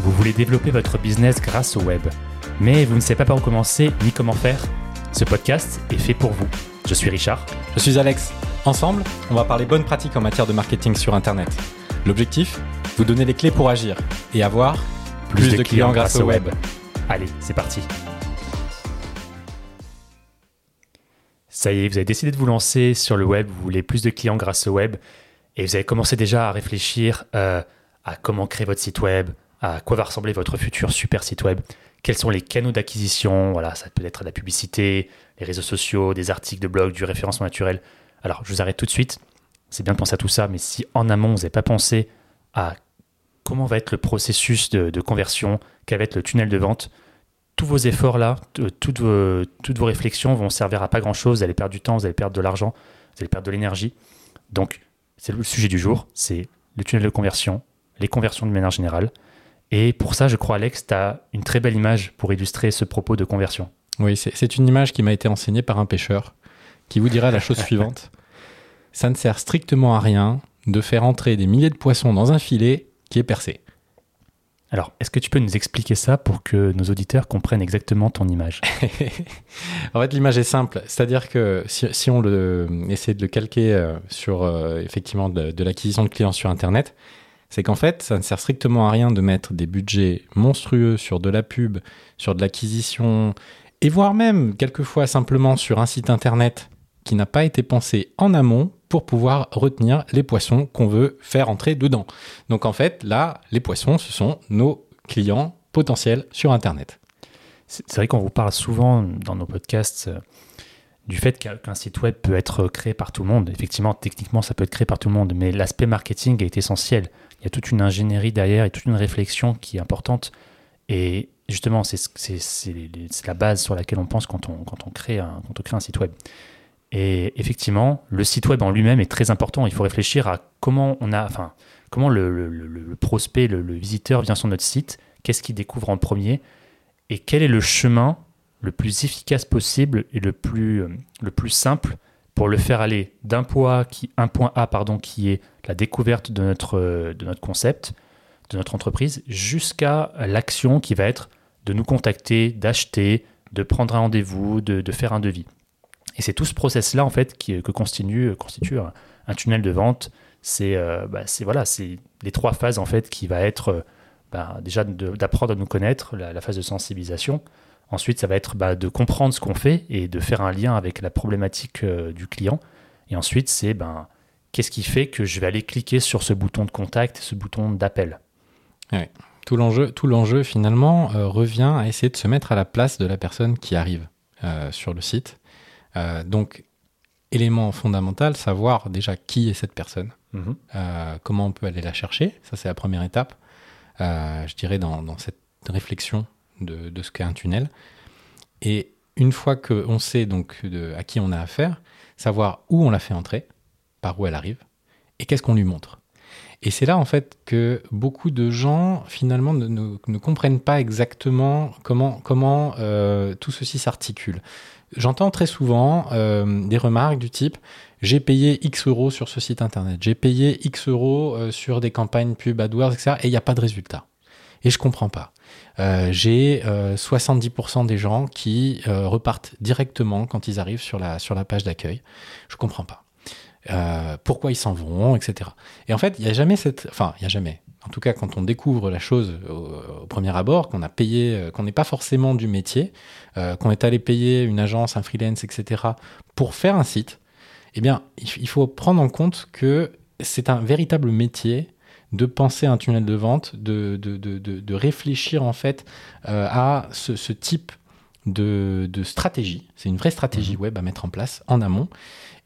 Vous voulez développer votre business grâce au web, mais vous ne savez pas par où commencer ni comment faire? Ce podcast est fait pour vous. Je suis Richard. Je suis Alex. Ensemble, on va parler bonnes pratiques en matière de marketing sur Internet. L'objectif? Vous donner les clés pour agir et avoir plus, de, clients, grâce au web. Allez, c'est parti. Ça y est, vous avez décidé de vous lancer sur le web, vous voulez plus de clients grâce au web, et vous avez commencé déjà à réfléchir euh, à comment créer votre site web, à quoi va ressembler votre futur super site web, quels sont les canaux d'acquisition, voilà, ça peut être la publicité, les réseaux sociaux, des articles de blog, du référencement naturel. Alors, je vous arrête tout de suite. C'est bien de penser à tout ça, mais si en amont, vous n'avez pas pensé à comment va être le processus de, conversion, quel va être le tunnel de vente, tous vos efforts là, toutes vos, toutes vos réflexions vont servir à pas grand chose. Vous allez perdre du temps, vous allez perdre de l'argent, vous allez perdre de l'énergie. Donc, c'est le sujet du jour, c'est le tunnel de conversion, les conversions de manière générale. Et pour ça, je crois, Alex, tu as une très belle image pour illustrer ce propos de conversion. Oui, c'est une image qui m'a été enseignée par un pêcheur qui vous dira la chose suivante. Ça ne sert strictement à rien de faire entrer des milliers de poissons dans un filet qui est percé. Alors, est-ce que tu peux nous expliquer ça pour que nos auditeurs comprennent exactement ton image? En fait, l'image est simple. C'est-à-dire que si, on le, essaie de le calquer euh, sur euh, effectivement de l'acquisition de clients sur Internet, c'est qu'en fait, ça ne sert strictement à rien de mettre des budgets monstrueux sur de la pub, sur de l'acquisition, et voire même quelquefois simplement sur un site internet qui n'a pas été pensé en amont pour pouvoir retenir les poissons qu'on veut faire entrer dedans. Donc en fait, là, les poissons, ce sont nos clients potentiels sur Internet. C'est vrai qu'on vous parle souvent dans nos podcasts euh, du fait qu'un site web peut être créé par tout le monde. Effectivement, techniquement, ça peut être créé par tout le monde, mais l'aspect marketing est essentiel il y a toute une ingénierie derrière et toute une réflexion qui est importante. Et justement, c'est la base sur laquelle on pense quand on, quand on, crée, un, quand on crée un site web. Et effectivement, le site web en lui-même est très important. Il faut réfléchir à comment on a, enfin, comment le, le, prospect, le, visiteur vient sur notre site, qu'est-ce qu'il découvre en premier, et quel est le chemin le plus efficace possible et le plus, le plus simple pour le faire aller d'un point, qui, un point A pardon, qui est la découverte de notre, de notre concept, de notre entreprise, jusqu'à l'action qui va être de nous contacter, d'acheter, de prendre un rendez-vous, de, faire un devis. Et c'est tout ce process-là en fait qui, que constitue, constitue un, tunnel de vente. C'est euh, bah, voilà, c'est les trois phases en fait qui va être bah, déjà d'apprendre à nous connaître, la, phase de sensibilisation, Ensuite, ça va être bah, de comprendre ce qu'on fait et de faire un lien avec la problématique euh, du client. Et ensuite, c'est ben, qu'est-ce qui fait que je vais aller cliquer sur ce bouton de contact, ce bouton d'appel? Tout l'enjeu, tout l'enjeu finalement euh, revient à essayer de se mettre à la place de la personne qui arrive euh, sur le site. donc, élément fondamental, savoir déjà qui est cette personne, mhm. comment on peut aller la chercher. Ça, c'est la première étape. je dirais dans, dans cette réflexion de, ce qu'est un tunnel. Et une fois qu'on sait donc à qui on a affaire, savoir où on la fait entrer, par où elle arrive, et qu'est-ce qu'on lui montre. Et c'est là en fait que beaucoup de gens finalement ne, comprennent pas exactement comment, comment euh, tout ceci s'articule. J'entends très souvent euh, des remarques du type j'ai payé X euros sur ce site internet, j'ai payé X euros euh, sur des campagnes pub AdWords, etc. et il n'y a pas de résultat. Et je comprends pas. Euh, j'ai 70% euh, des gens qui euh, repartent directement quand ils arrivent sur la, sur la page d'accueil. Je comprends pas. pourquoi ils s'en vont, etc. Et en fait, il n'y a jamais cette... Enfin, il n'y a jamais. En tout cas, quand on découvre la chose au, premier abord, qu'on a payé, qu'on n'est pas forcément du métier, qu'on est allé payer une agence, un freelance, etc., pour faire un site, eh bien, il faut prendre en compte que c'est un véritable métier de penser un tunnel de vente, de, de, réfléchir en fait euh, à ce, type de, stratégie. C'est une vraie stratégie mhm. web à mettre en place en amont.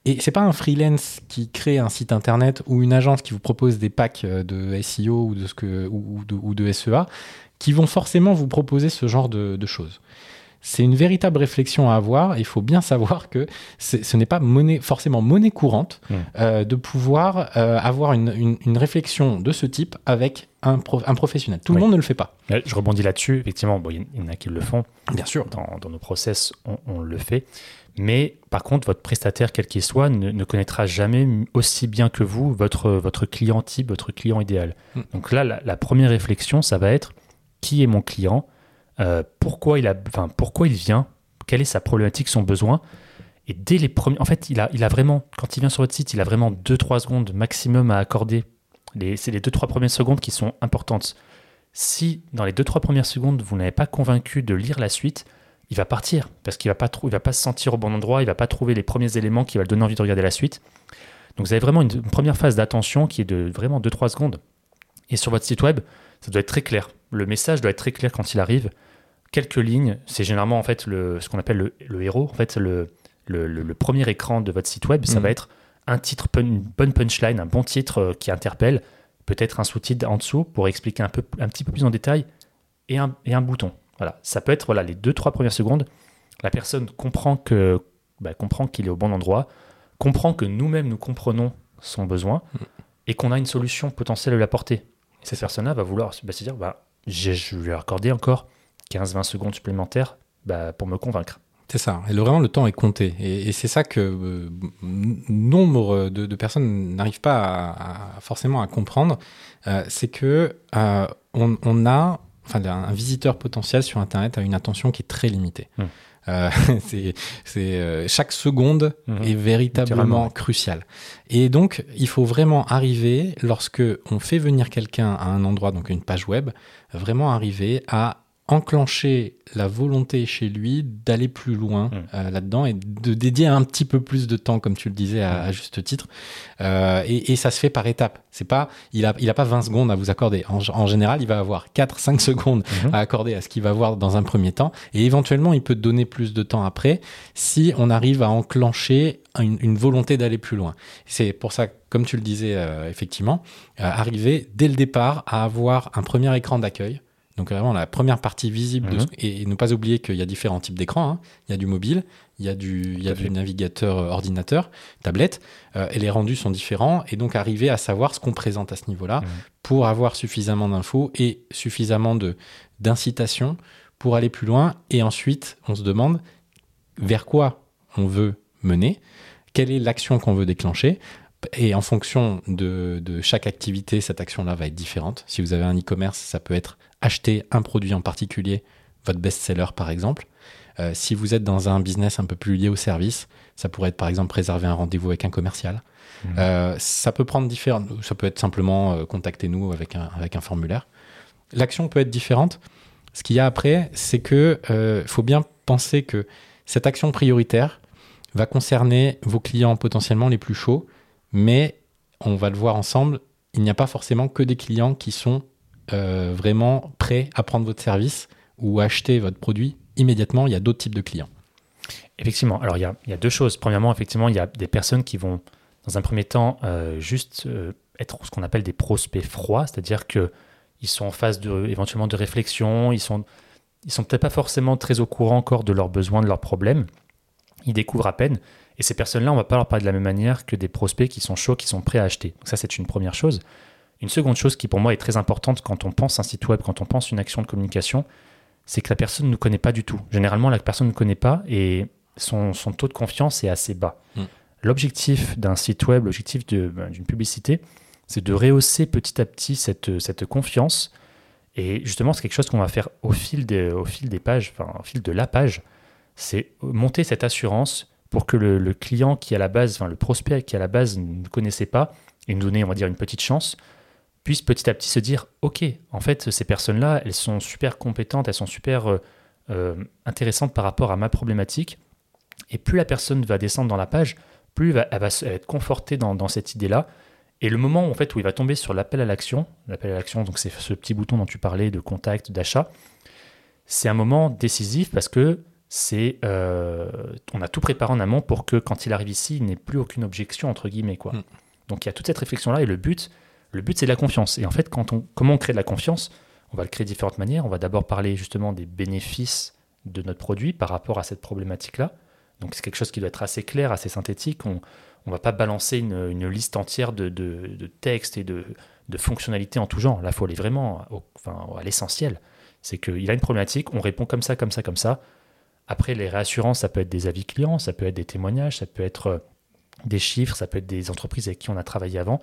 Et c'est pas un freelance qui crée un site internet ou une agence qui vous propose des packs euh, de SEO ou de, ce que, ou, ou de SEA qui vont forcément vous proposer ce genre de, choses c'est une véritable réflexion à avoir. Il faut bien savoir que ce n'est pas monnaie, forcément monnaie courante mmh. euh, de pouvoir euh, avoir une, réflexion de ce type avec un, professionnel. Tout le monde ne le fait pas. Je rebondis là-dessus. Effectivement, bon, il y en a qui le font. Bien sûr. Dans, nos process, on, le fait. Mais par contre, votre prestataire, quel qu'il soit, ne, connaîtra jamais aussi bien que vous votre, votre client type, votre client idéal. Hmm. Donc là, la, première réflexion, ça va être qui est mon client? Euh, pourquoi, il vient? Quelle est sa problématique, son besoin? Et dès les premiers. En fait, il a, vraiment, quand il vient sur votre site, il a vraiment 2-3 secondes maximum à accorder. C'est les 2-3 premières secondes qui sont importantes. Si dans les 2-3 premières secondes, vous n'avez pas convaincu de lire la suite, il va partir parce qu'il il va pas se sentir au bon endroit, il va pas trouver les premiers éléments qui vont le donner envie de regarder la suite. Donc vous avez vraiment une, première phase d'attention qui est de vraiment 2-3 secondes. Et sur votre site web, ça doit être très clair. Le message doit être très clair quand il arrive. Quelques lignes, c'est généralement en fait le, ce qu'on appelle le, héros. En fait, le, le, premier écran de votre site web, ça mhm. va être un titre, une bonne punchline, un bon titre euh, qui interpelle, peut-être un sous-titre en dessous pour expliquer un, peu, un petit peu plus en détail, et un, et un bouton. Voilà, ça peut être voilà, les deux, trois premières secondes. La personne comprend que bah, comprend qu'il est au bon endroit, comprend que nous-mêmes nous comprenons son besoin mm. et qu'on a une solution potentielle à lui apporter. Et cette personne-là va vouloir bah, se dire bah, je vais accorder encore 15-20 secondes supplémentaires bah, pour me convaincre. C'est ça. Et vraiment, le temps est compté. Et, c'est ça que euh, nombre de, personnes n'arrivent pas à, forcément à comprendre. Euh, c'est que euh, on, a, enfin, un, visiteur potentiel sur Internet a une attention qui est très limitée. Mmh. c'est, chaque seconde mmh. est véritablement cruciale. Et donc, il faut vraiment arriver, lorsque on fait venir quelqu'un à un endroit, donc une page web, vraiment arriver à enclencher la volonté chez lui d'aller plus loin mmh. euh, là-dedans et de dédier un petit peu plus de temps, comme tu le disais à, juste titre. Euh, et, ça se fait par étapes. C'est pas, il a, il a pas 20 secondes à vous accorder. En, général, il va avoir 4-5 secondes mmh. à accorder à ce qu'il va voir dans un premier temps. Et éventuellement, il peut donner plus de temps après si on arrive à enclencher une, volonté d'aller plus loin. C'est pour ça, comme tu le disais, euh, effectivement, arriver dès le départ à avoir un premier écran d'accueil donc vraiment la première partie visible, mhm. et, ne pas oublier qu'il y a différents types d'écrans. Hein. Il y a du mobile, il y a du, il y a du navigateur euh, ordinateur, tablette, euh, et les rendus sont différents. Et donc arriver à savoir ce qu'on présente à ce niveau-là mhm. pour avoir suffisamment d'infos et suffisamment de d'incitation pour aller plus loin. Et ensuite, on se demande vers quoi on veut mener, quelle est l'action qu'on veut déclencher. Et en fonction de, de chaque activité, cette action-là va être différente. Si vous avez un e-commerce, ça peut être acheter un produit en particulier, votre best-seller par exemple. Euh, si vous êtes dans un business un peu plus lié au service, ça pourrait être par exemple réserver un rendez-vous avec un commercial. Mmh. Euh, ça peut prendre différentes. Ça peut être simplement euh, contactez-nous avec un, avec un formulaire. L'action peut être différente. Ce qu'il y a après, c'est que faut bien penser que cette action prioritaire va concerner vos clients potentiellement les plus chauds, mais on va le voir ensemble, il n'y a pas forcément que des clients qui sont euh, vraiment prêt à prendre votre service ou acheter votre produit immédiatement, il y a d'autres types de clients. Effectivement. Alors, il y, a, deux choses. Premièrement, effectivement, il y a des personnes qui vont, dans un premier temps, euh, juste euh, être ce qu'on appelle des prospects froids, c'est-à-dire qu'ils sont en phase éventuellement de réflexion, ils sont, ils sont peut-être pas forcément très au courant encore de leurs besoins, de leurs problèmes. Ils découvrent à peine. Et ces personnes-là, on ne va pas leur parler de la même manière que des prospects qui sont chauds, qui sont prêts à acheter. Donc ça, c'est une première chose. Une seconde chose qui pour moi est très importante quand on pense un site web, quand on pense une action de communication, c'est que la personne ne nous connaît pas du tout. Généralement, la personne ne connaît pas et son, taux de confiance est assez bas. Mm. L'objectif d'un site web, l'objectif ben, d'une publicité, c'est de rehausser petit à petit cette, cette confiance. Et justement, c'est quelque chose qu'on va faire au fil, des, au fil des pages, enfin, au fil de la page. C'est monter cette assurance pour que le, le, client qui à la base, enfin, le prospect qui à la base ne connaissait pas, et nous donner, on va dire, une petite chance, puisse petit à petit se dire, OK, en fait, ces personnes-là, elles sont super compétentes, elles sont super euh, euh, intéressantes par rapport à ma problématique. Et plus la personne va descendre dans la page, plus elle va, être confortée dans, cette idée-là. Et le moment en fait, où il va tomber sur l'appel à l'action, l'appel à l'action, donc c'est ce petit bouton dont tu parlais de contact, d'achat, c'est un moment décisif parce que c'est euh, on a tout préparé en amont pour que quand il arrive ici, il n'ait plus aucune objection entre guillemets quoi. Mm. Donc il y a toute cette réflexion là et le but, le but, c'est la confiance. Et en fait, quand on, comment on crée de la confiance On va le créer de différentes manières. On va d'abord parler justement des bénéfices de notre produit par rapport à cette problématique-là. Donc c'est quelque chose qui doit être assez clair, assez synthétique. On ne va pas balancer une, liste entière de, textes et de, fonctionnalités en tout genre. Là, il faut aller vraiment enfin, à l'essentiel. C'est qu'il a une problématique, on répond comme ça, comme ça, comme ça. Après, les réassurances, ça peut être des avis clients, ça peut être des témoignages, ça peut être euh, des chiffres, ça peut être des entreprises avec qui on a travaillé avant.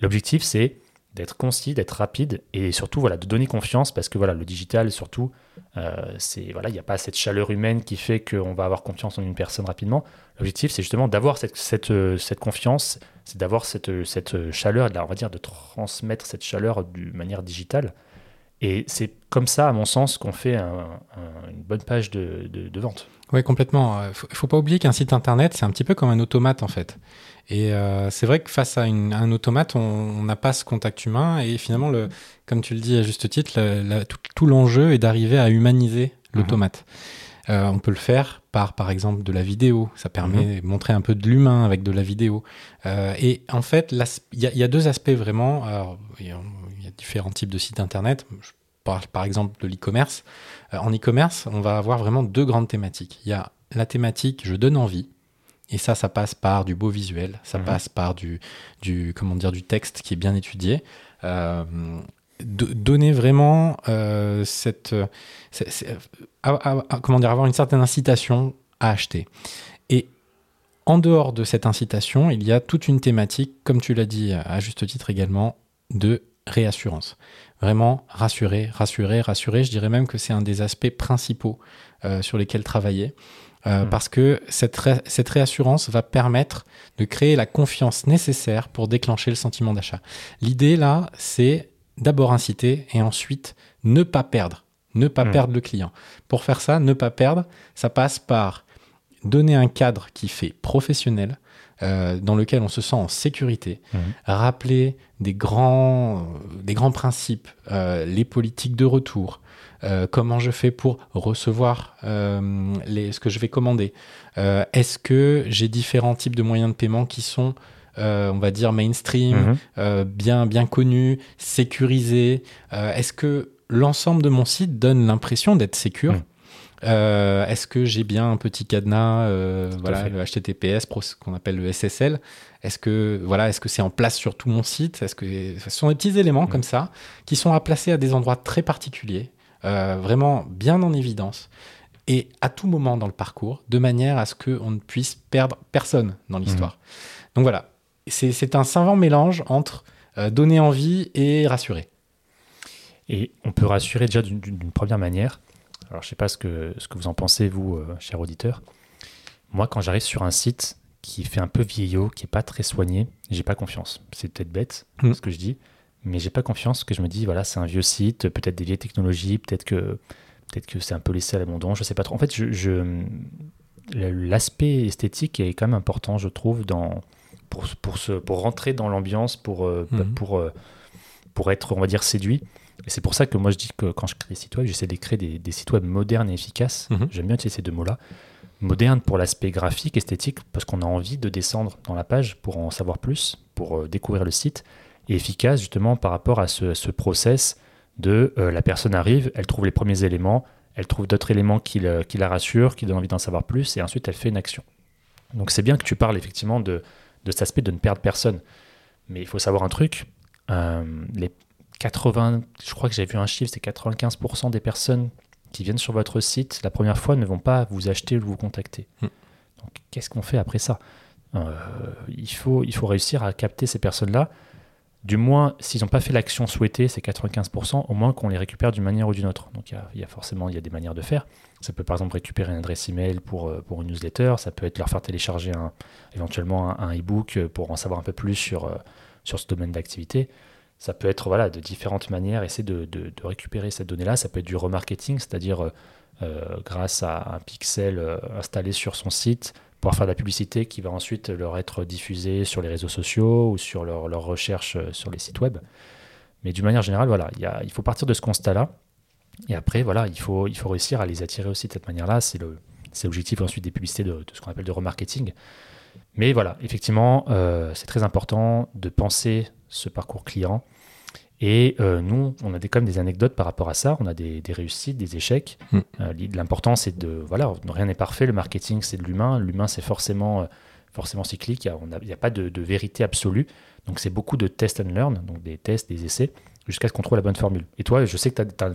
L'objectif, c'est d'être concis, d'être rapide et surtout voilà, de donner confiance parce que voilà, le digital, surtout, euh, c'est voilà, il n'y a pas cette chaleur humaine qui fait qu'on va avoir confiance en une personne rapidement. L'objectif, c'est justement d'avoir cette, cette, euh, cette confiance, c'est d'avoir cette, cette chaleur, on va dire de transmettre cette chaleur de manière digitale. Et c'est comme ça, à mon sens, qu'on fait un- un- une bonne page de, de- de vente. Oui, complètement. Il faut, faut pas oublier qu'un site internet, c'est un petit peu comme un automate en fait. Et euh, c'est vrai que face à, une- à un automate, on n'a pas ce contact humain. Et finalement, le, comme tu le dis à juste titre, la- la- tout, tout l'enjeu est d'arriver à humaniser l'automate. Euh, on peut le faire par, par exemple, de la vidéo. Ça permet de montrer un peu de l'humain avec de la vidéo. Euh, et en fait, il y, a- il y a deux aspects vraiment. Alors, différents types de sites internet. Je parle par exemple de l'e-commerce. Euh, en e-commerce, on va avoir vraiment deux grandes thématiques. Il y a la thématique je donne envie. Et ça, ça passe par du beau visuel, ça Mhm. passe par du, du, comment dire, du texte qui est bien étudié. Euh, do- donner vraiment euh, cette, à- à- comment dire, avoir une certaine incitation à acheter. Et en dehors de cette incitation, il y a toute une thématique, comme tu l'as dit à juste titre également, de réassurance. Vraiment rassurer, rassurer, rassurer. Je dirais même que c'est un des aspects principaux euh, sur lesquels travailler. Euh, Mm. Parce que cette, ré- cette réassurance va permettre de créer la confiance nécessaire pour déclencher le sentiment d'achat. L'idée là, c'est d'abord inciter et ensuite ne pas perdre, ne pas Mm. perdre le client. Pour faire ça, ne pas perdre, ça passe par donner un cadre qui fait professionnel, euh, dans lequel on se sent en sécurité, Mhm. rappeler des grands, euh, des grands principes, euh, les politiques de retour, euh, comment je fais pour recevoir les, ce que je vais commander, est-ce que j'ai différents types de moyens de paiement qui sont, euh, on va dire, mainstream, Mhm. euh, bien, bien connus, sécurisés? Euh, Est-ce que l'ensemble de mon site donne l'impression d'être sécure? Mm. Euh, Est-ce que j'ai bien un petit cadenas, euh, voilà, fait. le HTTPS, qu'on appelle le SSL Est-ce que voilà, est-ce que c'est en place sur tout mon site? Est-ce que ce sont des petits éléments Mm. comme ça qui sont à placer à des endroits très particuliers, euh, vraiment bien en évidence et à tout moment dans le parcours, de manière à ce qu'on ne puisse perdre personne dans l'histoire. Donc voilà, c'est un savant mélange entre donner envie et rassurer. Et on peut rassurer déjà d'une première manière. Alors, je sais pas ce que, ce que vous en pensez, vous, euh, cher auditeur. Moi, quand j'arrive sur un site qui fait un peu vieillot, qui est pas très soigné, j'ai pas confiance. C'est peut-être bête, Mm. ce que je dis, mais j'ai pas confiance que je me dis, voilà, c'est un vieux site, peut-être des vieilles technologies, peut-être que, peut que c'est un peu laissé à l'abandon, je sais pas trop. En fait, je, je- l'aspect esthétique est quand même important, je trouve, dans, pour, pour, pour rentrer dans l'ambiance, pour, euh, Mhm. pour, euh, pour être, on va dire, séduit. Et c'est pour ça que moi je dis que quand je crée des sites web, j'essaie de créer des, des sites web modernes et efficaces. Mhm. J'aime bien utiliser ces deux mots-là. Moderne pour l'aspect graphique, esthétique, parce qu'on a envie de descendre dans la page pour en savoir plus, pour euh, découvrir le site. Et efficace justement par rapport à ce, ce process de euh, la personne arrive, elle trouve les premiers éléments, elle trouve d'autres éléments qui, le- qui la rassurent, qui donnent envie d'en savoir plus, et ensuite elle fait une action. Donc c'est bien que tu parles effectivement de, de cet aspect de ne perdre personne. Mais il faut savoir un truc, euh, les 80, je crois que j'ai vu un chiffre, c'est 95% des personnes qui viennent sur votre site la première fois ne vont pas vous acheter ou vous contacter. Hmm. Donc qu'est-ce qu'on fait après ça? Euh, il, faut, il faut réussir à capter ces personnes-là. Du moins, s'ils n'ont pas fait l'action souhaitée, ces 95%, au moins qu'on les récupère d'une manière ou d'une autre. Donc il y a, il y a forcément il y a des manières de faire. Ça peut par exemple récupérer une adresse email pour, euh, pour une newsletter, ça peut être leur faire télécharger un, éventuellement un, un e-book pour en savoir un peu plus sur, euh, sur ce domaine d'activité. Ça peut être voilà, de différentes manières, essayer de, de- récupérer cette donnée-là. Ça peut être du remarketing, c'est-à-dire euh, euh, grâce à un pixel euh, installé sur son site, pouvoir faire de la publicité qui va ensuite leur être diffusée sur les réseaux sociaux ou sur leur, leur recherche euh, sur les sites web. Mais d'une manière générale, voilà, il, y a- il faut partir de ce constat-là. Et après, voilà, il faut, il faut réussir à les attirer aussi de cette manière-là. C'est l'objectif ensuite des publicités de, de ce qu'on appelle de remarketing. Mais voilà, effectivement, c'est très important de penser ce parcours client. Et euh, nous, on a des, quand même des anecdotes par rapport à ça. On a des, des réussites, des échecs. Mm. Euh, L'important, c'est de. Voilà, rien n'est parfait. Le marketing, c'est de l'humain. L'humain, c'est forcément, euh, forcément cyclique, il n'y a, pas de, vérité absolue. Donc c'est beaucoup de test and learn, donc des tests, des essais, jusqu'à ce qu'on trouve la bonne formule. Et toi, je sais que tu as,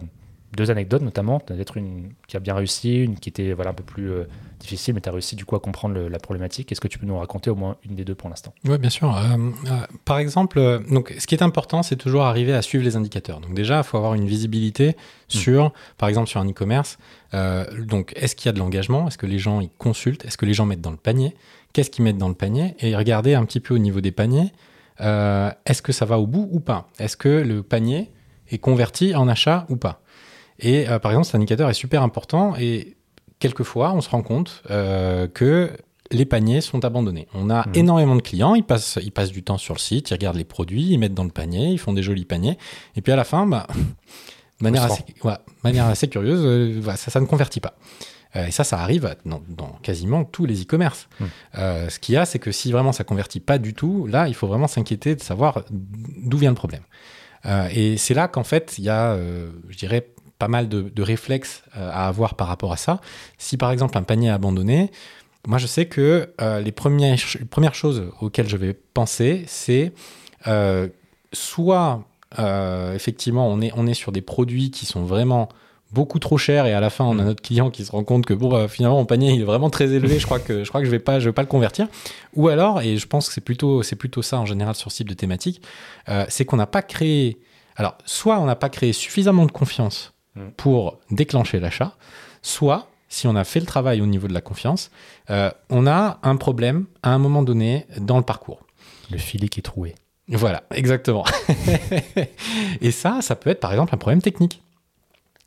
deux anecdotes notamment, peut-être une qui a bien réussi, une qui était voilà, un peu plus euh, difficile, mais tu as réussi du coup à comprendre la problématique. Est-ce que tu peux nous raconter au moins une des deux pour l'instant? Oui, bien sûr. Euh, euh, par exemple, donc, ce qui est important, c'est toujours arriver à suivre les indicateurs. Donc déjà, il faut avoir une visibilité hmm. sur, par exemple, sur un e-commerce. donc, est-ce qu'il y a de l'engagement? Est-ce que les gens ils consultent? Est-ce que les gens mettent dans le panier? Qu'est-ce qu'ils mettent dans le panier? Et regarder un petit peu au niveau des paniers. est-ce que ça va au bout ou pas? Est-ce que le panier est converti en achat ou pas? Et euh, par exemple, cet indicateur est super important et quelquefois, on se rend compte euh, que les paniers sont abandonnés. On a mhm. énormément de clients, ils passent, ils passent du temps sur le site, ils regardent les produits, ils mettent dans le panier, ils font des jolis paniers. Et puis à la fin, bah, de manière, assez, manière assez curieuse, euh, ça, ça ne convertit pas. et ça, ça arrive dans, quasiment tous les e-commerce. Mhm. ce qu'il y a, c'est que si vraiment ça convertit pas du tout, là, il faut vraiment s'inquiéter de savoir d'où vient le problème. et c'est là qu'en fait, il y a, je dirais, pas mal de, réflexes euh, à avoir par rapport à ça. Si par exemple un panier est abandonné, moi je sais que euh, les, premières, premières choses auxquelles je vais penser, c'est euh, soit effectivement on est, on est sur des produits qui sont vraiment beaucoup trop chers et à la fin on a mm. notre client qui se rend compte que bon finalement mon panier il est vraiment très élevé je crois que je crois que je vais pas je vais pas le convertir ou alors et je pense que c'est plutôt c'est plutôt ça en général sur ce type de thématique c'est qu'on n'a pas créé alors soit on n'a pas créé suffisamment de confiance. Pour déclencher l'achat, soit, si on a fait le travail au niveau de la confiance, euh, on a un problème à un moment donné dans le parcours. Le filet qui est troué. Voilà, exactement. et ça, ça peut être par exemple un problème technique.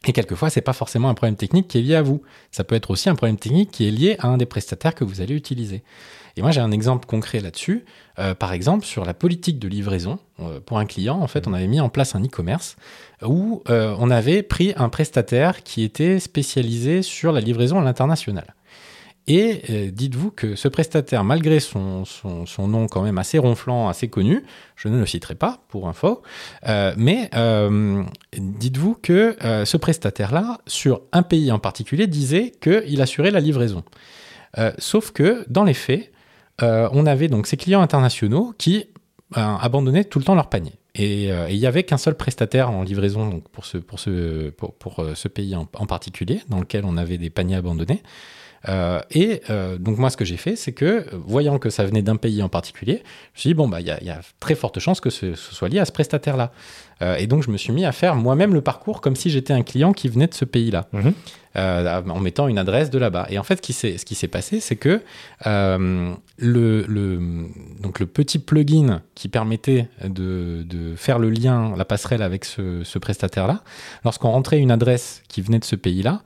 Et quelquefois, c'est pas forcément un problème technique qui est lié à vous. Ça peut être aussi un problème technique qui est lié à un des prestataires que vous allez utiliser. Et moi, j'ai un exemple concret là-dessus. Euh, par exemple, sur la politique de livraison, euh, pour un client, en fait, on avait mis en place un e-commerce où euh, on avait pris un prestataire qui était spécialisé sur la livraison à l'international. Et dites-vous que ce prestataire, malgré son, son, nom quand même assez ronflant, assez connu, je ne le citerai pas pour info, mais dites-vous que ce prestataire-là, sur un pays en particulier, disait qu'il assurait la livraison. sauf que dans les faits, euh, on avait donc ces clients internationaux qui ben, abandonnaient tout le temps leur panier. Et, euh, il n'y avait qu'un seul prestataire en livraison donc pour ce, euh, pays en, particulier, dans lequel on avait des paniers abandonnés. et donc moi, ce que j'ai fait, c'est que, voyant que ça venait d'un pays en particulier, je me suis dit, bon, bah, il y, y, a très forte chance que ce, soit lié à ce prestataire-là. Et donc, je me suis mis à faire moi-même le parcours comme si j'étais un client qui venait de ce pays-là. Mhm. Euh, en mettant une adresse de là-bas. Et en fait, ce qui s'est passé, c'est que euh, le, donc le petit plugin qui permettait de, faire le lien, la passerelle avec ce, prestataire-là, lorsqu'on rentrait une adresse qui venait de ce pays-là,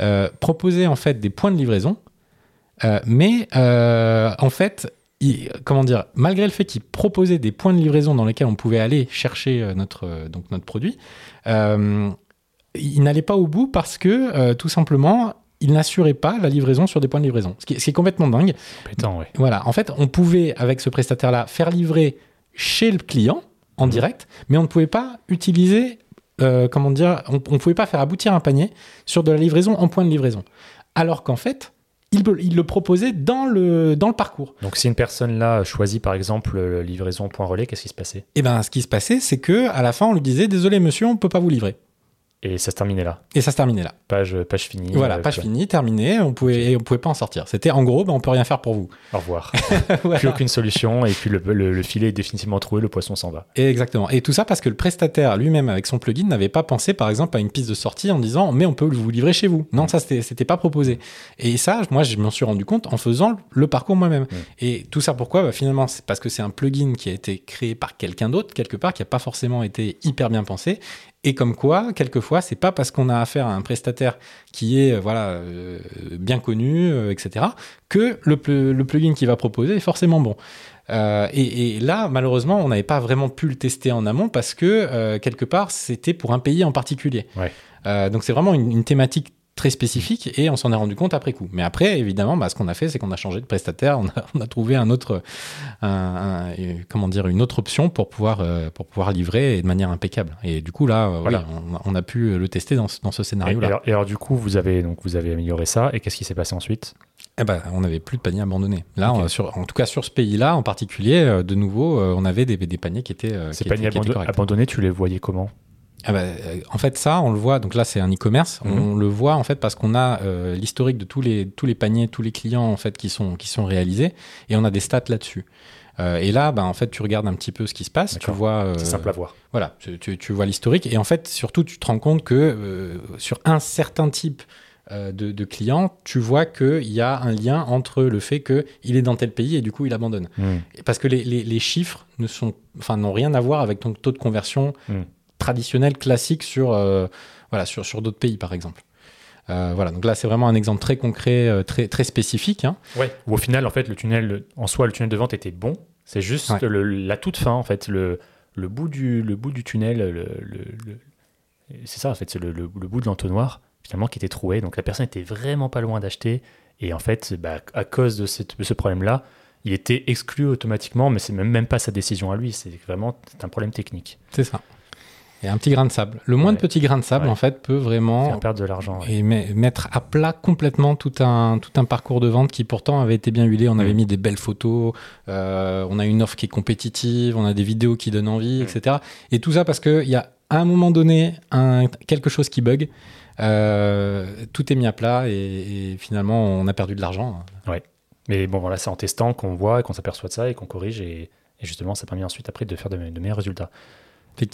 euh, proposait en fait des points de livraison, mais en fait, comment dire, malgré le fait qu'il proposait des points de livraison dans lesquels on pouvait aller chercher notre, donc notre produit, il n'allait pas au bout parce que, euh, tout simplement, il n'assurait pas la livraison sur des points de livraison. Ce qui est, complètement dingue. Voilà. En fait, on pouvait, avec ce prestataire-là, faire livrer chez le client en mhm. direct, mais on ne pouvait pas utiliser, euh, comment dire, on ne pouvait pas faire aboutir un panier sur de la livraison en point de livraison. Alors qu'en fait, il, le proposait dans le, dans le parcours. Donc si une personne là choisit par exemple livraison point relais, qu'est-ce qui se passait? Eh bien, ce qui se passait, c'est que à la fin, on lui disait désolé monsieur, on ne peut pas vous livrer. Et ça se terminait là. Et ça se terminait là. Page, page finie. Voilà, euh, page finie, terminée. On pouvait, on pouvait pas en sortir. C'était en gros, ben, on peut rien faire pour vous. Au revoir. Plus aucune solution. Et puis le, le, filet est définitivement troué, le poisson s'en va. Et exactement. Et tout ça parce que le prestataire lui-même, avec son plugin, n'avait pas pensé, par exemple, à une piste de sortie en disant, mais on peut vous livrer chez vous. Non, ça, c'était pas proposé. Et ça, moi, je m'en suis rendu compte en faisant le parcours moi-même. Et tout ça, pourquoi? Bah, Finalement, c'est parce que c'est un plugin qui a été créé par quelqu'un d'autre, quelque part, qui n'a pas forcément été hyper bien pensé et comme quoi, quelquefois, c'est pas parce qu'on a affaire à un prestataire qui est euh, voilà euh, bien connu, euh, etc., que le, le, plugin qu'il va proposer est forcément bon. et, là, malheureusement, on n'avait pas vraiment pu le tester en amont parce que quelque part, c'était pour un pays en particulier. donc c'est vraiment une, une, thématique très spécifique et on s'en est rendu compte après coup. Mais après, évidemment, bah, ce qu'on a fait, c'est qu'on a changé de prestataire, on a, trouvé un autre, un, comment dire, une autre option pour pouvoir, euh, pour pouvoir livrer de manière impeccable. Et du coup, là, euh, voilà. on, a pu le tester dans, dans ce scénario-là. Et, alors, du coup, vous avez, donc, vous avez amélioré ça et qu'est-ce qui s'est passé ensuite? Eh ben, on n'avait plus de paniers abandonnés. Là, on- sur, en tout cas sur ce pays-là en particulier, euh, de nouveau, on avait des, des paniers qui étaient, Ces qui paniers étaient- abandonnés, tu les voyais comment? Ah bah, euh, en fait, ça, on le voit. Donc là, c'est un e-commerce. Mhm. On le voit en fait parce qu'on a euh, l'historique de tous les tous les paniers, tous les clients en fait qui sont qui sont réalisés, et on a des stats là-dessus. Euh, et là, bah, en fait, tu regardes un petit peu ce qui se passe. Tu vois. euh, C'est simple à voir. Voilà, tu, tu- vois l'historique. Et en fait, surtout, tu te rends compte que sur un certain type de, de clients, tu vois qu'il y a un lien entre le fait qu'il est dans tel pays et du coup, il abandonne. Hmm. Parce que les, les- les chiffres ne sont, enfin, n'ont rien à voir avec ton taux de conversion Mm. Traditionnel, classique sur, euh, voilà, sur, sur d'autres pays, par exemple. Euh, voilà, donc là, c'est vraiment un exemple très concret, euh, très, très spécifique. hein. Ouais. Ou au final, en fait, le tunnel, en soi, le tunnel de vente était bon. C'est juste Ouais. le- la toute fin, en fait, le, le, bout, du, le bout du tunnel, le, le- le- c'est ça, en fait, c'est le, bout de l'entonnoir, finalement, qui était troué. Donc la personne était vraiment pas loin d'acheter. Et en fait, bah, à cause de, cette- de ce problème-là, il était exclu automatiquement, mais c'est même, même pas sa décision à lui. C'est vraiment c'est un problème technique. C'est ça. Et un petit grain de sable. Le moindre Ouais. petit grain de sable, Ouais. en fait, peut vraiment Faire perdre de l'argent. ouais. et met- mettre à plat complètement tout un, tout un parcours de vente qui pourtant avait été bien huilé. On avait Mm. mis des belles photos, euh, on a une offre qui est compétitive, on a des vidéos qui donnent envie, Mm. etc. Et tout ça parce qu'il y a à un moment donné un, quelque chose qui bug. euh, tout est mis à plat et, et finalement on a perdu de l'argent. Mais bon, voilà, c'est en testant qu'on voit et qu'on s'aperçoit de ça et qu'on corrige. Et, et justement, ça permet ensuite après de faire de meilleurs résultats.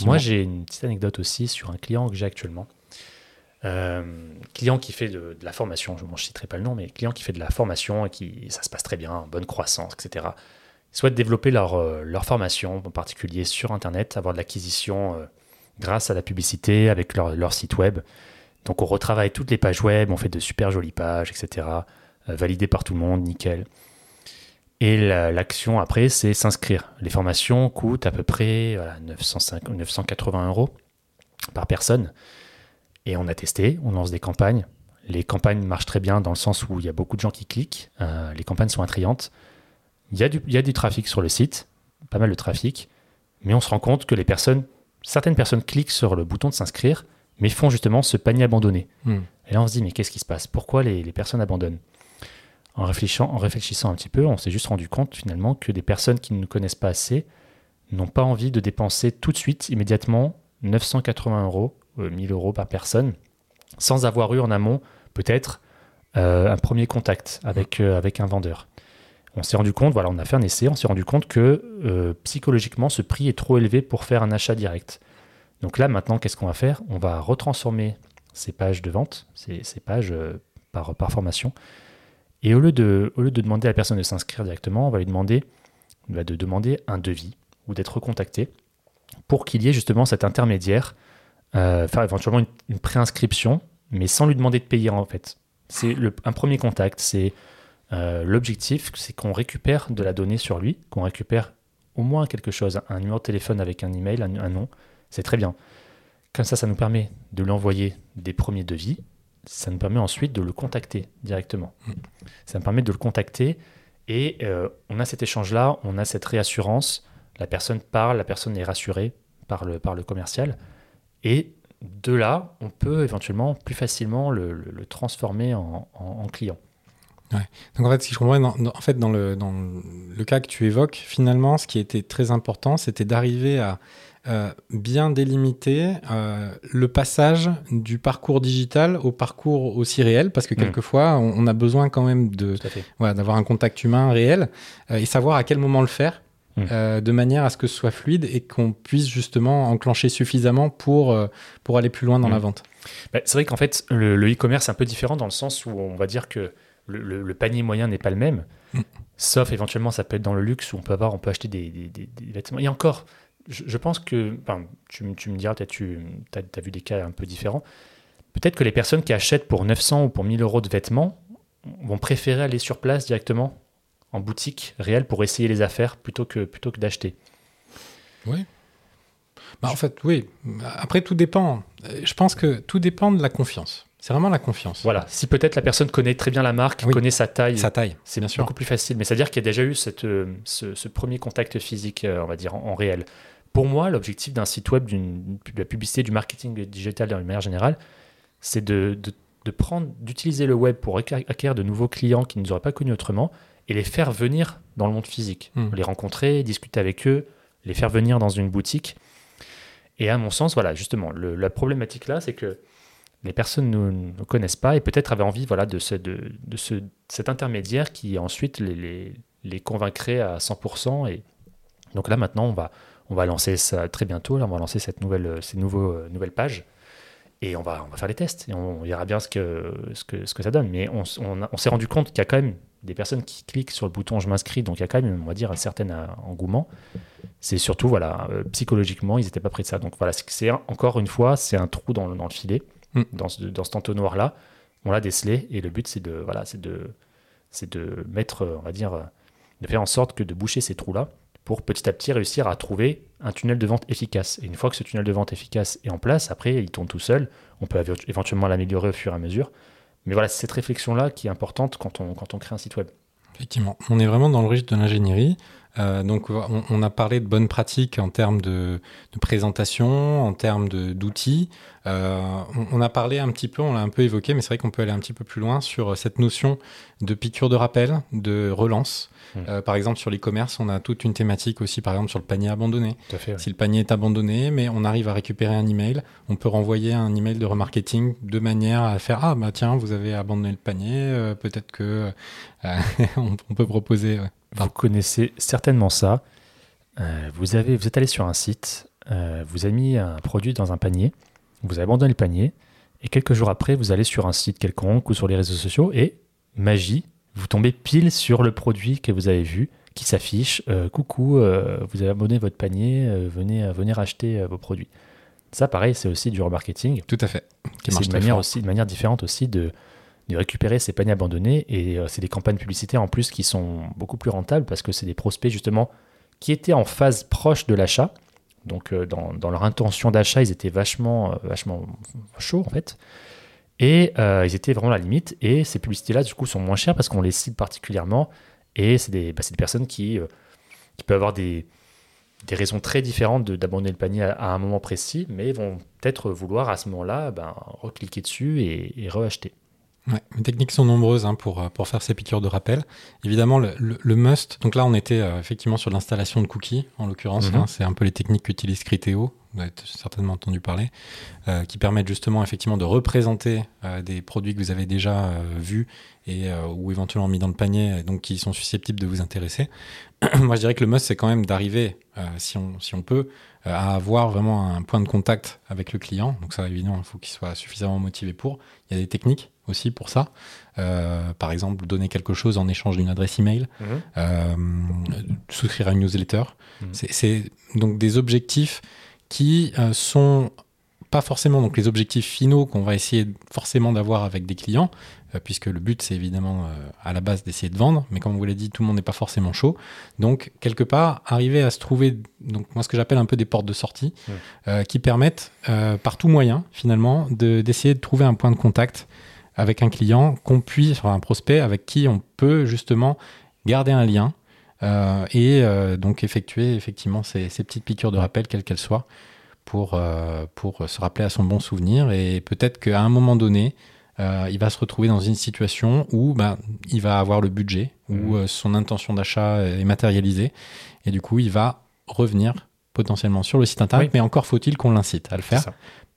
Moi, j'ai une petite anecdote aussi sur un client que j'ai actuellement. Euh, client qui fait de, la formation, je ne citerai pas le nom, mais client qui fait de la formation et qui ça se passe très bien, bonne croissance, etc. Ils souhaitent développer leur, euh, leur formation, en particulier sur Internet, avoir de l'acquisition euh, grâce à la publicité avec leur, leur site web. Donc on retravaille toutes les pages web, on fait de super jolies pages, etc. validées par tout le monde, nickel. Et la- l'action après, c'est s'inscrire. Les formations coûtent à peu près voilà, 905 ou 980 euros par personne. Et on a testé, on lance des campagnes. Les campagnes marchent très bien dans le sens où il y a beaucoup de gens qui cliquent. euh, les campagnes sont attrayantes. Il y, a du, il y a du trafic sur le site, pas mal de trafic. Mais on se rend compte que les personnes, certaines personnes cliquent sur le bouton de s'inscrire, mais font justement ce panier abandonné. Hmm. Et là, on se dit, mais qu'est-ce qui se passe? Pourquoi les, les personnes abandonnent? En réfléchissant, en réfléchissant un petit peu, on s'est juste rendu compte finalement que des personnes qui ne nous connaissent pas assez n'ont pas envie de dépenser tout de suite, immédiatement, 980 euros, euh, 1000 euros par personne, sans avoir eu en amont peut-être euh, un premier contact avec, euh, avec un vendeur. On s'est rendu compte, voilà, on a fait un essai, on s'est rendu compte que euh, psychologiquement, ce prix est trop élevé pour faire un achat direct. Donc là, maintenant, qu'est-ce qu'on va faire? On va retransformer ces pages de vente, ces, pages euh, par formation. Et au lieu, de, au lieu de demander à la personne de s'inscrire directement, on va lui demander de demander un devis ou d'être recontacté pour qu'il y ait justement cet intermédiaire, euh, faire éventuellement une, préinscription, mais sans lui demander de payer en fait. C'est un premier contact, c'est euh, l'objectif, c'est qu'on récupère de la donnée sur lui, qu'on récupère au moins quelque chose, un numéro de téléphone avec un email, un, un nom, c'est très bien. Comme ça, ça nous permet de lui envoyer des premiers devis. Ça nous permet ensuite de le contacter directement. Ça nous permet de le contacter et euh, on a cet échange-là, on a cette réassurance. La personne parle, la personne est rassurée par le, par le commercial. Et de là, on peut éventuellement plus facilement le, le- le transformer en, en- en client. Donc en fait, si je comprends, bien, dans, dans- en fait, dans le, dans le cas que tu évoques, finalement, ce qui était très important, c'était d'arriver à bien délimiter euh, le passage du parcours digital au parcours aussi réel, parce que Mm. quelquefois, on, on a besoin quand même de voilà, d'avoir un contact humain réel euh, et savoir à quel moment le faire. Mm. euh, de manière à ce que ce soit fluide et qu'on puisse justement enclencher suffisamment pour, euh, pour aller plus loin dans Mm. la vente. Bah, c'est vrai qu'en fait, le, e-commerce est un peu différent dans le sens où on va dire que le, le- le panier moyen n'est pas le même. Sauf éventuellement, ça peut être dans le luxe où on peut avoir, on peut acheter des, des- des- des vêtements. Et encore, je, pense que, tu, me- tu me diras, tu as, vu des cas un peu différents. Peut-être que les personnes qui achètent pour 900 ou pour 1000 euros de vêtements vont préférer aller sur place directement en boutique réelle pour essayer les affaires plutôt que, plutôt que d'acheter. Bah, en fait, oui. Après, tout dépend. Je pense que tout dépend de la confiance. C'est vraiment la confiance. Voilà, si peut-être la personne connaît très bien la marque, Oui. connaît sa taille, Sa taille. c'est bien sûr. beaucoup plus facile. Mais c'est-à-dire qu'il y a déjà eu cette, euh, ce, ce premier contact physique, euh, on va dire, en, en réel. Pour moi, l'objectif d'un site web, d'une- de la publicité, du marketing digital de manière générale, c'est de, de de prendre, d'utiliser le web pour acquérir de nouveaux clients qui ne nous auraient pas connus autrement et les faire venir dans le monde physique. Mm. Les rencontrer, discuter avec eux, les faire venir dans une boutique. Et à mon sens, voilà, justement, le- la problématique là, c'est que les personnes ne nous connaissent pas et peut-être avaient envie voilà, de, ce, cet intermédiaire qui ensuite les, les, convaincrait à 100%. Et donc là, maintenant, on va, on va lancer ça très bientôt. Là, on va lancer cette nouvelle, ces nouveaux, euh, nouvelles pages. Et on va, on va faire les tests et on verra bien ce que, ce que, ce que ça donne. Mais on, s'est rendu compte qu'il y a quand même des personnes qui cliquent sur le bouton je m'inscris, donc il y a quand même, on va dire, un certain engouement. C'est surtout, voilà, euh, psychologiquement, ils n'étaient pas prêts de ça. Donc voilà, c'est encore une fois, c'est un trou dans dans le filet, Mm. dans, ce, dans cet entonnoir-là. On l'a décelé et le but, c'est de, voilà, c'est de, c'est de mettre, euh, on va dire, euh, de faire en sorte que de boucher ces trous-là pour petit à petit réussir à trouver un tunnel de vente efficace. Et une fois que ce tunnel de vente efficace est en place, après, il tourne tout seul. On peut éve- éventuellement l'améliorer au fur et à mesure. Mais voilà, c'est cette réflexion-là qui est importante quand on, quand on crée un site web. Effectivement, on est vraiment dans le registre de l'ingénierie. Euh, donc, on, on a parlé de bonnes pratiques en termes de, de présentation, en termes d'outils. Euh, on, on a parlé un petit peu, on l'a un peu évoqué, mais c'est vrai qu'on peut aller un petit peu plus loin sur cette notion de piqûre de rappel, de relance. Mm. Euh, par exemple, sur l'e-commerce, on a toute une thématique aussi, par exemple, sur le panier abandonné. Tout à fait. Si le panier est abandonné, mais on arrive à récupérer un email, on peut renvoyer un email de remarketing de manière à faire ah bah tiens vous avez abandonné le panier, euh, peut-être que euh, on, on peut proposer. ouais. Vous connaissez certainement ça. Euh, vous, avez, vous êtes allé sur un site, euh, vous avez mis un produit dans un panier, vous avez abandonné le panier, et quelques jours après, vous allez sur un site quelconque ou sur les réseaux sociaux, et magie, vous tombez pile sur le produit que vous avez vu qui s'affiche. euh, coucou, euh, vous avez abandonné votre panier, euh, venez, euh, venez racheter euh, vos produits. Ça, pareil, c'est aussi du remarketing. Tout à fait. C'est une manière fort. aussi, une manière différente aussi de, de récupérer ces paniers abandonnés. Et euh, c'est des campagnes publicitaires en plus qui sont beaucoup plus rentables parce que c'est des prospects justement qui étaient en phase proche de l'achat. Donc euh, dans, dans leur intention d'achat, ils étaient vachement, euh, vachement chauds en fait. Et ils étaient vraiment à la limite. Et ces publicités-là, du coup, sont moins chères parce qu'on les cible particulièrement. Et c'est des, bah, des personnes qui, qui peuvent avoir des, des raisons très différentes d'abandonner le panier à, à un moment précis, mais vont peut-être vouloir à ce moment-là ben, recliquer dessus et, et reacheter. Ouais, les techniques sont nombreuses hein, pour, euh, pour faire ces piqûres de rappel. Évidemment, le, le- le must, donc là on était euh, effectivement sur l'installation de cookies, en l'occurrence, Mhm. hein, c'est un peu les techniques qu'utilise Criteo, vous avez certainement entendu parler, euh, qui permettent justement effectivement de représenter euh, des produits que vous avez déjà vus et ou éventuellement mis dans le panier, et donc qui sont susceptibles de vous intéresser. Moi je dirais que le must c'est quand même d'arriver, si, on, si on peut, à avoir vraiment un point de contact avec le client. Donc ça évidemment, il faut qu'il soit suffisamment motivé pour. Il y a des techniques aussi pour ça. Euh, par exemple, donner quelque chose en échange d'une adresse email, euh, souscrire à une newsletter. Mhm. C'est- donc des objectifs qui euh, sont pas forcément donc les objectifs finaux qu'on va essayer forcément d'avoir avec des clients, euh, puisque le but c'est évidemment à la base d'essayer de vendre, mais comme on vous l'a dit, tout le monde n'est pas forcément chaud. Donc quelque part, arriver à se trouver, donc moi ce que j'appelle un peu des portes de sortie, qui permettent par tout moyen finalement de- d'essayer de trouver un point de contact avec un client qu'on puisse, enfin un prospect avec qui on peut justement garder un lien euh, et euh, donc effectuer effectivement ces, ces petites piqûres de rappel, quelles qu'elles soient, pour, euh, pour se rappeler à son bon souvenir. Et peut-être qu'à un moment donné, il va se retrouver dans une situation où ben, il va avoir le budget, où euh, son intention d'achat est matérialisée, et du coup, il va revenir potentiellement sur le site internet, Oui. mais encore faut-il qu'on l'incite à le faire.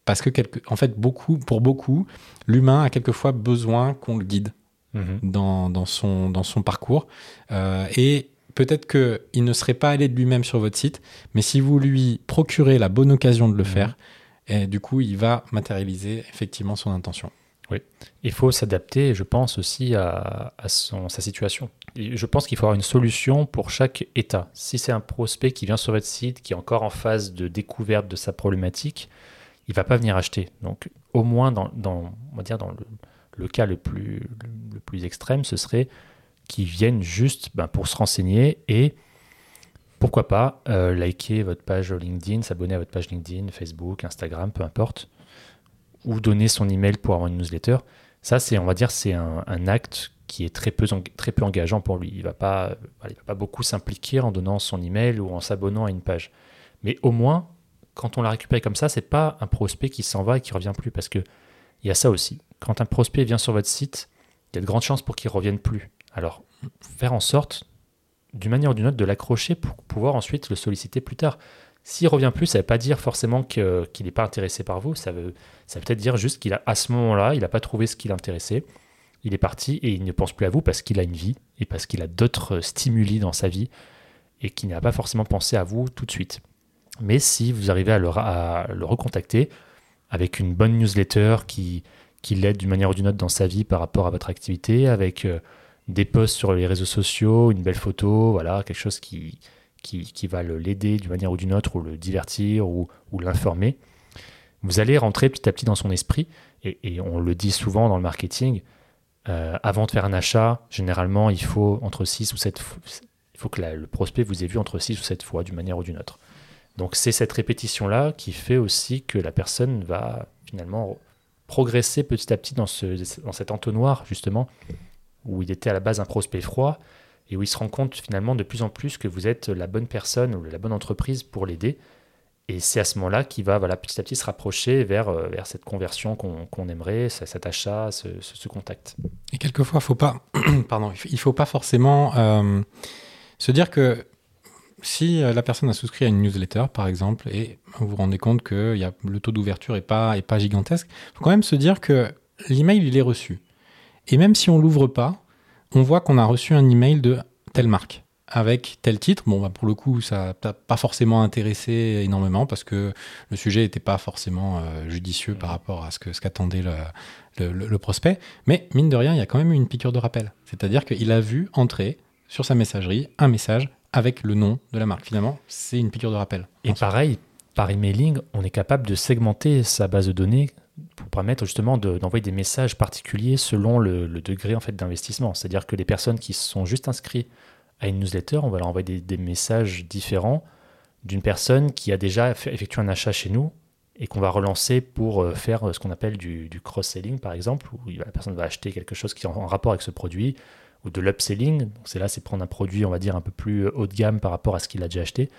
Parce que, quelque, en fait, beaucoup, pour beaucoup, l'humain a quelquefois besoin qu'on le guide Mhm. dans, dans son, dans son parcours. Euh, et peut-être qu'il ne serait pas allé de lui-même sur votre site, mais si vous lui procurez la bonne occasion de le Mhm. faire, et du coup, il va matérialiser effectivement son intention. Il faut s'adapter, je pense, aussi à, à son, sa situation. Et je pense qu'il faut avoir une solution pour chaque état. Si c'est un prospect qui vient sur votre site, qui est encore en phase de découverte de sa problématique, il va pas venir acheter. Donc, au moins, dans, va le, cas le plus, extrême, ce serait qu'ils viennent juste ben, pour se renseigner et pourquoi pas euh, liker votre page LinkedIn, s'abonner à votre page LinkedIn, Facebook, Instagram, peu importe, ou donner son email pour avoir une newsletter. Ça, c'est, on va dire, c'est un, acte qui est très peu, engageant pour lui. Il va voilà, il va pas beaucoup s'impliquer en donnant son email ou en s'abonnant à une page. Mais au moins, quand on l'a récupéré comme ça, c'est pas un prospect qui s'en va et qui revient plus, parce que il y a ça aussi. quand un prospect vient sur votre site, il y a de grandes chances pour qu'il ne revienne plus. Alors, faire en sorte, d'une manière ou d'une autre, de l'accrocher pour pouvoir ensuite le solliciter plus tard. S'il revient plus, ça ne veut pas dire forcément qu'il n'est pas intéressé par vous. Ça veut, ça peut-être dire juste qu'il à ce moment-là, il n'a pas trouvé ce qui l'intéressait. Il est parti et il ne pense plus à vous parce qu'il a une vie et parce qu'il a d'autres stimuli dans sa vie et qu'il n'a pas forcément pensé à vous tout de suite. Mais si vous arrivez à le, à le recontacter avec une bonne newsletter qui, l'aide d'une manière ou d'une autre dans sa vie par rapport à votre activité, avec euh, des posts sur les réseaux sociaux, une belle photo, voilà, quelque chose qui, va l'aider d'une manière ou d'une autre, ou le divertir, ou, l'informer, vous allez rentrer petit à petit dans son esprit, et, on le dit souvent dans le marketing, euh, avant de faire un achat, généralement, il faut entre 6 ou 7 il faut que le prospect vous ait vu entre 6 ou 7 fois d'une manière ou d'une autre. Donc c'est cette répétition-là qui fait aussi que la personne va finalement progresser petit à petit dans, ce, dans cet entonnoir, justement, où il était à la base un prospect froid, et où il se rend compte finalement de plus en plus que vous êtes la bonne personne ou la bonne entreprise pour l'aider. Et c'est à ce moment-là qu'il va voilà, petit à petit se rapprocher vers, euh, vers cette conversion qu'on aimerait, cet achat, ce, contact. Et quelquefois, faut pas, pardon, il ne faut pas forcément euh, se dire que si euh, la personne a souscrit à une newsletter, par exemple, et vous vous rendez compte que y a, le taux d'ouverture n'est pas, est pas gigantesque, il faut quand même se dire que l'email, il est reçu. Et même si on l'ouvre pas, on voit qu'on a reçu un email de telle marque avec tel titre. Bon, bah pour le coup, ça n'a pas forcément intéressé énormément parce que le sujet n'était pas forcément euh, judicieux par rapport à ce que ce qu'attendait le, le, le, prospect. Mais mine de rien, il y a quand même eu une piqûre de rappel. C'est-à-dire qu'il a vu entrer sur sa messagerie un message avec le nom de la marque. Finalement, c'est une piqûre de rappel. Et pareil, par emailing, on est capable de segmenter sa base de données pour permettre justement d'envoyer de, des messages particuliers selon le, le degré en fait d'investissement. C'est-à-dire que les personnes qui sont juste inscrites à une newsletter, on va leur envoyer des, des messages différents d'une personne qui a déjà effectué un achat chez nous et qu'on va relancer pour euh, faire ce qu'on appelle du, du cross-selling par exemple, où la personne va acheter quelque chose qui est en rapport avec ce produit, ou de l'upselling. C'est là, c'est prendre un produit, on va dire, un peu plus haut de gamme par rapport à ce qu'il a déjà acheté.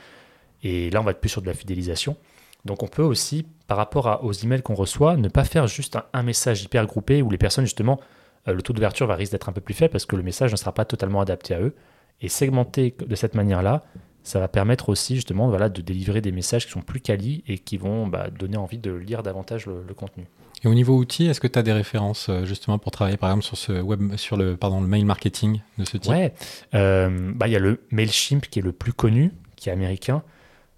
Et là, on va être plus sur de la fidélisation. Donc on peut aussi, par rapport aux emails qu'on reçoit, ne pas faire juste un, message hyper groupé où les personnes, justement, euh, le taux d'ouverture va risque d'être un peu plus faible parce que le message ne sera pas totalement adapté à eux. Et segmenter de cette manière-là, ça va permettre aussi justement de délivrer des messages qui sont plus quali et qui vont bah, donner envie de lire davantage le contenu. Et au niveau outils, est-ce que tu as des références justement pour travailler par exemple sur ce web, sur le, pardon, le mail marketing de ce type? Ouais, euh, bah, il y a le Mailchimp qui est le plus connu, qui est américain.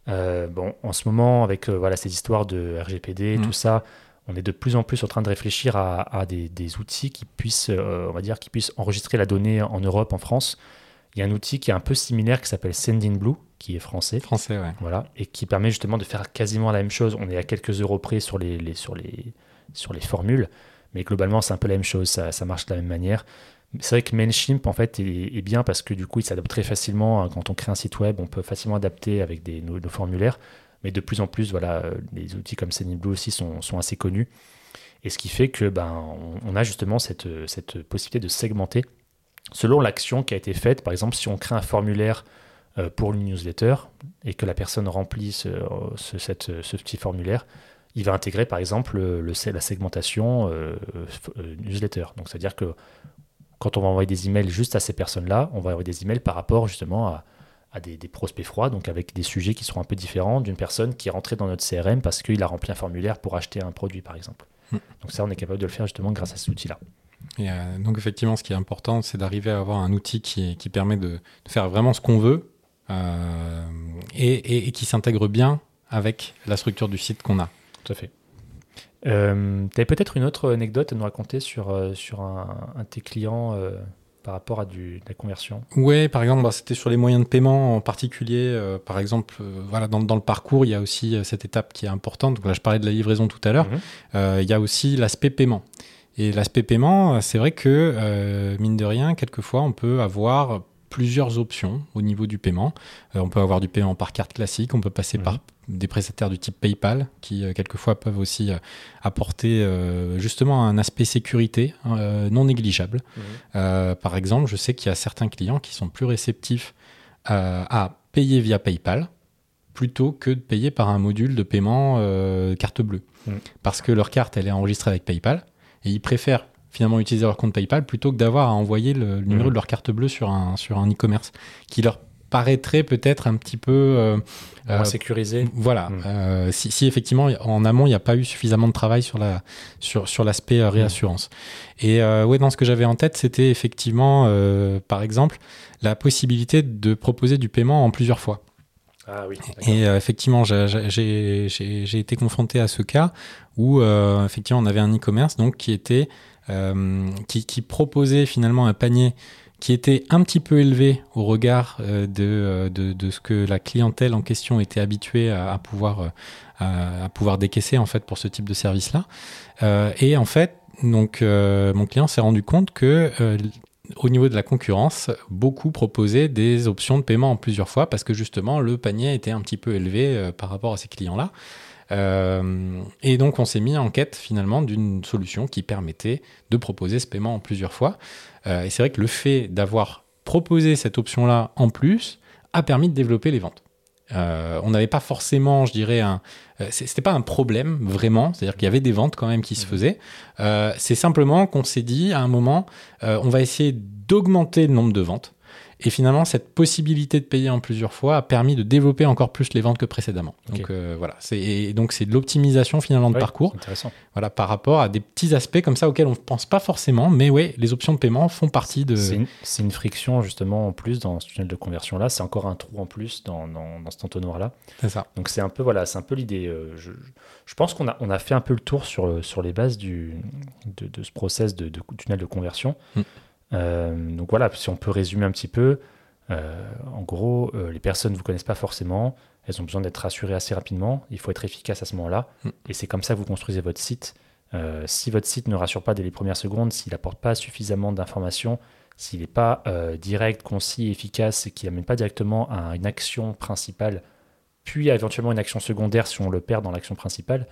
Euh, bon, en ce moment, avec euh, voilà, ces histoires de RGPD, mmh. tout ça, on est de plus en plus en train de réfléchir à, à des, des, outils qui puissent, on va dire, qui puissent enregistrer la donnée en Europe, en France. Il y a un outil qui est un peu similaire qui s'appelle Sendinblue, qui est français. Français, ouais. Voilà, et qui permet justement de faire quasiment la même chose. On est à quelques euros près sur les, les sur les, sur les formules, mais globalement, c'est un peu la même chose, ça, marche de la même manière. C'est vrai que Mailchimp, en fait, est, bien parce que du coup, il s'adapte très facilement. Quand on crée un site web, on peut facilement adapter avec nos, formulaires. Mais de plus en plus, voilà, les outils comme Sendinblue aussi sont, assez connus. Et ce qui fait que ben, on, a justement cette, cette possibilité de segmenter selon l'action qui a été faite. Par exemple, si on crée un formulaire euh, pour une newsletter et que la personne remplit ce, cette, ce petit formulaire, il va intégrer par exemple le, le, la segmentation euh, euh, newsletter. Donc c'est-à-dire que quand on va envoyer des emails juste à ces personnes-là, on va envoyer des emails par rapport justement à, à des, des, prospects froids, donc avec des sujets qui seront un peu différents d'une personne qui est rentrée dans notre CRM parce qu'il a rempli un formulaire pour acheter un produit par exemple. Mmh. Donc ça, on est capable de le faire justement grâce à cet outil-là. Et euh, donc effectivement, ce qui est important, c'est d'arriver à avoir un outil qui, qui permet de, de, faire vraiment ce qu'on veut euh, et, et, et, qui s'intègre bien avec la structure du site qu'on a. Tout à fait. Euh, tu avais peut-être une autre anecdote à nous raconter sur, euh, sur un, un de tes clients euh, par rapport à du, de la conversion? Oui, par exemple, bah, c'était sur les moyens de paiement en particulier. Euh, par exemple, voilà, dans, dans, le parcours, il y a aussi cette étape qui est importante. Donc là, je parlais de la livraison tout à l'heure. Mmh. il y a aussi l'aspect paiement. Et l'aspect paiement, c'est vrai que, mine de rien, quelquefois, on peut avoir plusieurs options au niveau du paiement. Euh, on peut avoir du paiement par carte classique, on peut passer mmh. par des prestataires du type PayPal qui euh, quelquefois peuvent aussi euh, apporter justement un aspect sécurité euh, non négligeable. Mmh. par exemple, je sais qu'il y a certains clients qui sont plus réceptifs à payer via PayPal plutôt que de payer par un module de paiement carte bleue. Mmh. Parce que leur carte, elle est enregistrée avec PayPal et ils préfèrent finalement utiliser leur compte PayPal plutôt que d'avoir à envoyer le, le numéro de leur carte bleue sur un, sur un e-commerce qui leur paraîtrait peut-être un petit peu euh, Moins euh, sécurisé. voilà, Mm. euh, si, si effectivement en amont il n'y a pas eu suffisamment de travail sur la sur sur l'aspect euh, réassurance. Et ouais, dans ce que j'avais en tête, c'était effectivement, par exemple, la possibilité de proposer du paiement en plusieurs fois. Ah oui. Et euh, effectivement, j'ai- été confronté à ce cas où euh, effectivement on avait un e-commerce donc qui était qui, qui proposait finalement un panier qui était un petit peu élevé au regard euh, de, euh, de, ce que la clientèle en question était habituée à, pouvoir euh, décaisser en fait pour ce type de service là. et en fait, donc euh, mon client s'est rendu compte que euh, au niveau de la concurrence, beaucoup proposaient des options de paiement en plusieurs fois parce que justement le panier était un petit peu élevé euh, par rapport à ces clients-là. Euh, et donc on s'est mis en quête finalement d'une solution qui permettait de proposer ce paiement en plusieurs fois. Euh, et c'est vrai que le fait d'avoir proposé cette option-là en plus a permis de développer les ventes. Euh, on n'avait pas forcément, je dirais, un. C'était pas un problème vraiment, c'est-à-dire qu'il y avait des ventes quand même qui se faisaient. Euh, c'est simplement qu'on s'est dit à un moment, on va essayer d'augmenter le nombre de ventes. Et finalement, cette possibilité de payer en plusieurs fois a permis de développer encore plus les ventes que précédemment. Donc euh, voilà, c'est et donc c'est de l'optimisation finalement de parcours. Intéressant. Voilà, par rapport à des petits aspects comme ça auxquels on ne pense pas forcément, mais ouais, les options de paiement font partie de. C'est une, friction justement en plus dans ce tunnel de conversion là. C'est encore un trou en plus dans, dans, dans cet entonnoir là. C'est ça. Donc c'est un peu voilà, c'est un peu l'idée. euh, Je, je pense qu'on a, on a fait un peu le tour sur, sur les bases du, de, de ce process de, de tunnel de conversion. Mm. Euh, donc voilà, si on peut résumer un petit peu, euh, en gros, euh, les personnes ne vous connaissent pas forcément, elles ont besoin d'être rassurées assez rapidement, il faut être efficace à ce moment-là, Mm. et c'est comme ça que vous construisez votre site. Euh, si votre site ne rassure pas dès les premières secondes, s'il n'apporte pas suffisamment d'informations, s'il n'est pas euh, direct, concis, efficace, et qu'il n'amène pas directement à une action principale, puis à éventuellement une action secondaire si on le perd dans l'action principale,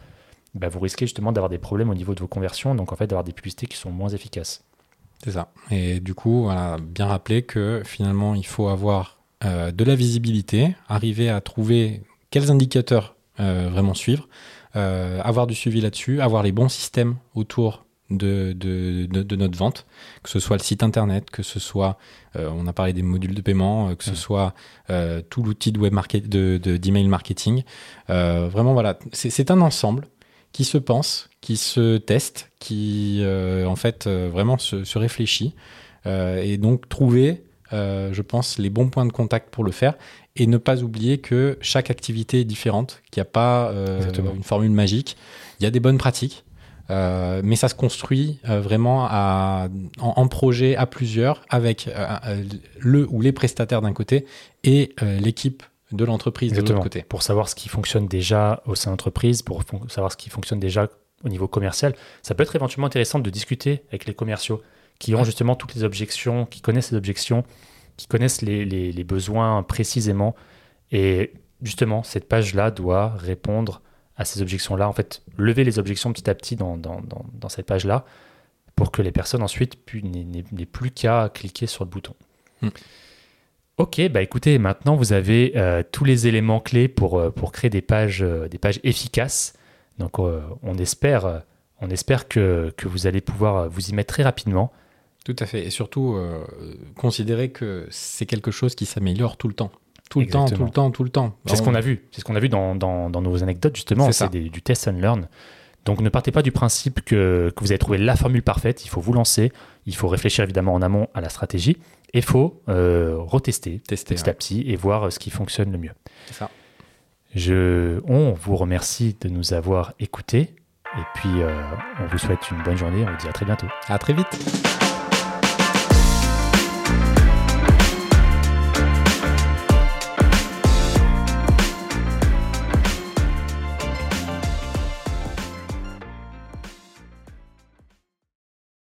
bah, vous risquez justement d'avoir des problèmes au niveau de vos conversions, donc en fait d'avoir des publicités qui sont moins efficaces. C'est ça. Et du coup, voilà, bien rappeler que finalement, il faut avoir euh, de la visibilité, arriver à trouver quels indicateurs euh, vraiment suivre, euh, avoir du suivi là-dessus, avoir les bons systèmes autour de, de, de- de notre vente, que ce soit le site internet, que ce soit, euh, on a parlé des modules de paiement, euh, que ce soit euh, tout l'outil de web market, de, de- d'email marketing. Vraiment, voilà, c'est un ensemble qui se pense, qui se teste, qui euh, en fait euh, vraiment se, se réfléchit euh, et donc trouver, je pense, les bons points de contact pour le faire et ne pas oublier que chaque activité est différente, qu'il n'y a pas une formule magique. Il y a des bonnes pratiques, euh, mais ça se construit euh, vraiment à, en, en projet à plusieurs avec euh, le ou les prestataires d'un côté et l'équipe de l'entreprise de l'autre côté. Pour savoir ce qui fonctionne déjà au sein de l'entreprise, pour savoir ce qui fonctionne déjà au niveau commercial, ça peut être éventuellement intéressant de discuter avec les commerciaux qui ont Ouais. justement toutes les objections, qui connaissent les objections, qui connaissent les, les- les besoins précisément. Et justement, cette page-là doit répondre à ces objections-là. En fait, lever les objections petit à petit dans, dans- dans- dans cette page-là pour que les personnes ensuite n'aient plus qu'à cliquer sur le bouton. Hmm. Ok, bah écoutez, maintenant vous avez euh, tous les éléments clés pour, euh, pour créer des pages, euh, des pages efficaces. Donc on espère, on espère que, que vous allez pouvoir vous y mettre très rapidement. Tout à fait. Et surtout, considérer que c'est quelque chose qui s'améliore tout le temps. Tout le temps, tout le temps, tout le temps. C'est ce qu'on a vu. C'est ce qu'on a vu dans, dans- dans nos anecdotes, justement. C'est du test and learn. Donc ne partez pas du principe que, que vous avez trouvé la formule parfaite. Il faut vous lancer. Il faut réfléchir évidemment en amont à la stratégie. Et il faut euh, retester Tester. petit ouais. à petit et voir euh, ce qui fonctionne le mieux. C'est ça. Je, on vous remercie de nous avoir écoutés. Et puis, euh, on vous souhaite une bonne journée. On vous dit à très bientôt. À très vite.